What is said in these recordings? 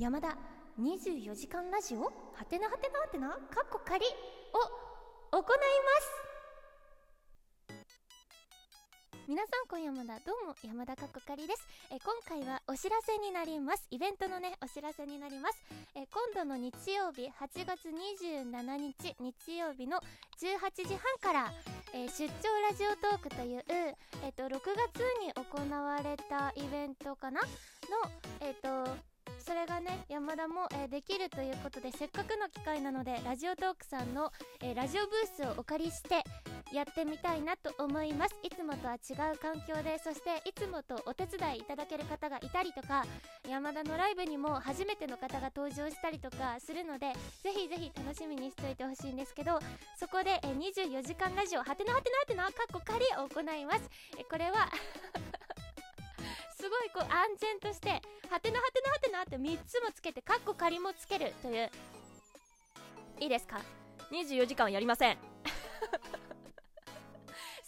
山田24時間ラジオ？はてなはてなはてな？かっこ仮。を行います。皆さん今夜もだ。どうも山田かっこ仮です。え今回はお知らせになります。イベントのねお知らせになります。え今度の日曜日8月27日日曜日の18時半からえー出張ラジオトークという、えっと6月に行われたイベントかな？の、えっとそれがね山田も、えーできるということでせっかくの機会なのでラジオトークさんの、えーラジオブースをお借りしてやってみたいなと思います。いつもとは違う環境でそしていつもとお手伝いいただける方がいたりとか山田のライブにも初めての方が登場したりとかするのでぜひぜひ楽しみにしておいてほしいんですけどそこで、えー24時間ラジオはてなはてなはてなかっこ仮を行います。えこれは すごいこう安全としてはてなはてなはてなって3つもつけてカッコ仮もつけるという。いいですか？24時間はやりません。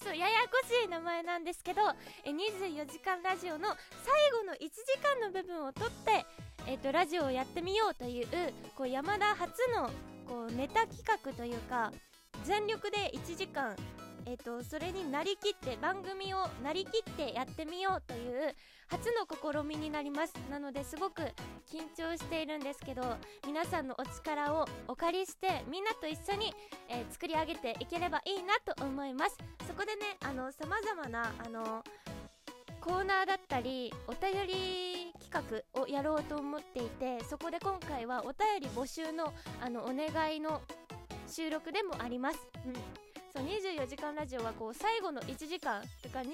そうややこしい名前なんですけどえ24時間ラジオの最後の1時間の部分を取ってえっとラジオをやってみようというこう山田初のこうネタ企画というか全力で1時間えっとそれになりきって番組をなりきってやってみようという初の試みになります。なのですごく緊張しているんですけど皆さんのお力をお借りしてみんなと一緒に、えー作り上げていければいいなと思います。そこでねあの様々なあのコーナーだったりお便り企画をやろうと思っていてそこで今回はお便り募集のあのお願いの収録でもあります、うん、そう24時間ラジオはこう最後の1時間とか23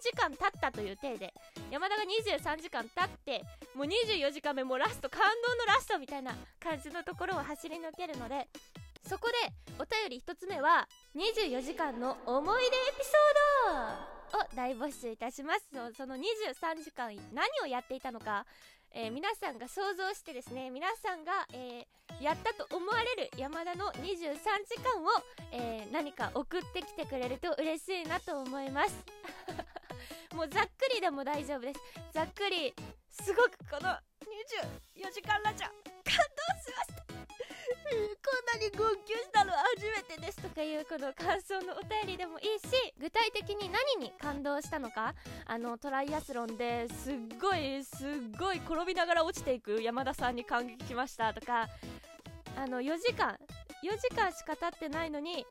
時間経ったという体で山田が23時間経ってもう24時間目もラスト感動のラストみたいな感じのところを走り抜けるのでそこでお便り1つ目は24時間の思い出エピソードを大募集いたします。そうその23時間何をやっていたのか、えー皆さんが想像してですね皆さんが、えーやったと思われる山田の23時間を、えー何か送ってきてくれると嬉しいなと思います。もうざっくりでも大丈夫です。ざっくりすごくこの24時間ラジオ感動しました。こんなに号泣したの初めてですとかいうこの感想のお便りでもいいし具体的に何に感動したのか？あのトライアスロンですっごいすっごい転びながら落ちていく山田さんに感激しましたとか。あの4時間4時間しか経ってないのに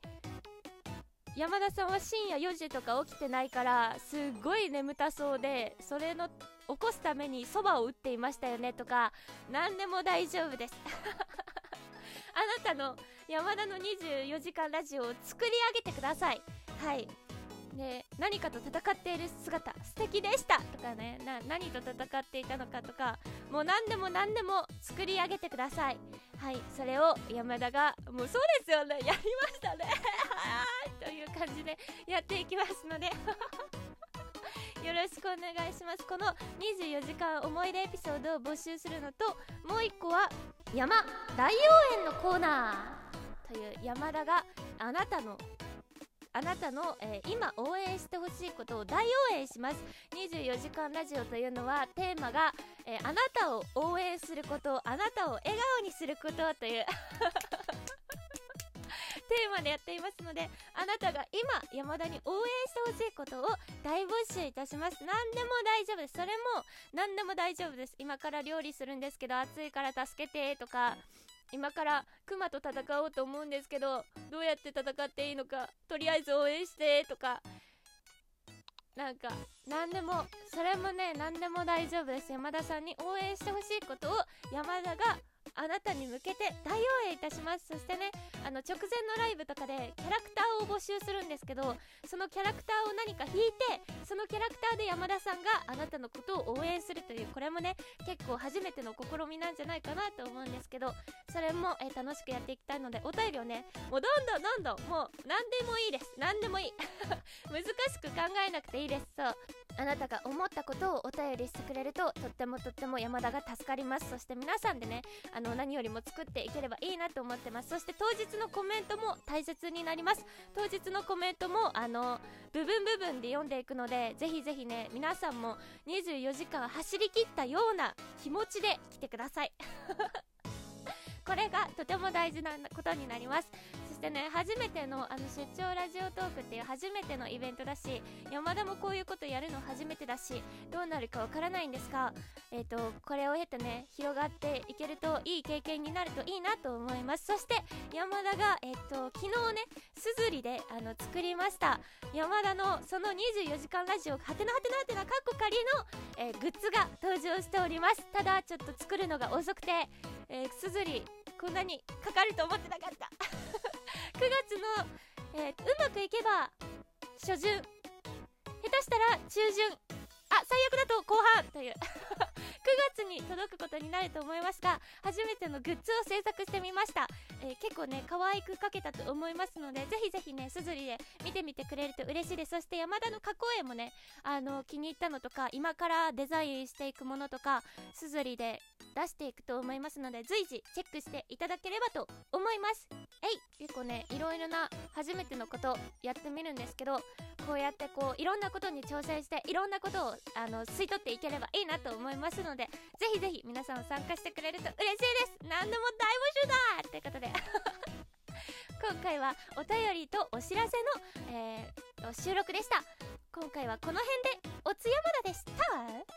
山田さんは深夜4時とか起きてないからすっごい眠たそうでそれの起こすためにそばを打っていましたよねとか何でも大丈夫です。あなたの山田の24時間ラジオを作り上げてください。はい。で何かと戦っている姿素敵でしたとかねな何と戦っていたのかとかもう何でも何でも作り上げてください。はい。それを山田がもうそうですよねやりましたね。という感じでやっていきますので。よろしくお願いします。この24時間思い出エピソードを募集するのともう一個は山大応援のコーナーという山田があなたのあなたの、えー今応援してほしいことを大応援します。24時間ラジオというのはテーマが、えーあなたを応援することあなたを笑顔にすることというテーマでやっていますのであなたが今山田に応援してほしいことを大募集いたします。何でも大丈夫です。それも何でも大丈夫です。今から料理するんですけど暑いから助けてとか今からクマと戦おうと思うんですけどどうやって戦っていいのかとりあえず応援してとかなんか何でもそれもね何でも大丈夫です。山田さんに応援してほしいことを山田があなたに向けて大応援いたします。そしてねあの直前のライブとかでキャラクターを募集するんですけどそのキャラクターを何か引いてそのキャラクターで山田さんがあなたのことを応援するというこれもね結構初めての試みなんじゃないかなと思うんですけどそれも、えー楽しくやっていきたいのでお便りをねもうどんどんどんどんもう何でもいいです。何でもいい。難しく考えなくていいです。そう。あなたが思ったことをお便りしてくれるととってもとっても山田が助かります。そして皆さんでねあの何よりも作っていければいいなと思ってます。そして当日のコメントも大切になります。当日のコメントもあの部分部分で読んでいくのでぜひぜひね皆さんも24時間走り切ったような気持ちで来てください。これがとても大事なことになります。そしてね初めてのあの出張ラジオトークっていう初めてのイベントだし山田もこういうことやるの初めてだしどうなるかわからないんですがえっ、ー、とこれを経てね広がっていけるといい経験になるといいなと思います。そして山田がえっ、ー、と昨日ねすずりであの作りました。山田のその24時間ラジオはてなはてなはてなかっこ仮の、えー、グッズが登場しております。ただちょっと作るのが遅くてえー、すずりこんなにかかると思ってなかった。9月の、えー、うまくいけば初旬。下手したら中旬。あ最悪だと後半。という。9月に届くことになると思いますが初めてのグッズを制作してみました、えー、結構ね可愛く描けたと思いますのでぜひぜひねすずりで見てみてくれると嬉しいです。そして山田の加工絵もねあの気に入ったのとか今からデザインしていくものとかすずりで出していくと思いますので随時チェックしていただければと思います。えい結構ねいろいろな初めてのことやってみるんですけどこうやってこういろんなことに挑戦していろんなことをあの吸い取っていければいいなと思いますのでぜひぜひ皆さん参加してくれると嬉しいです。何でも大募集だということで今回はお便りとお知らせの、えー、収録でした。今回はこの辺でおつやまだでした。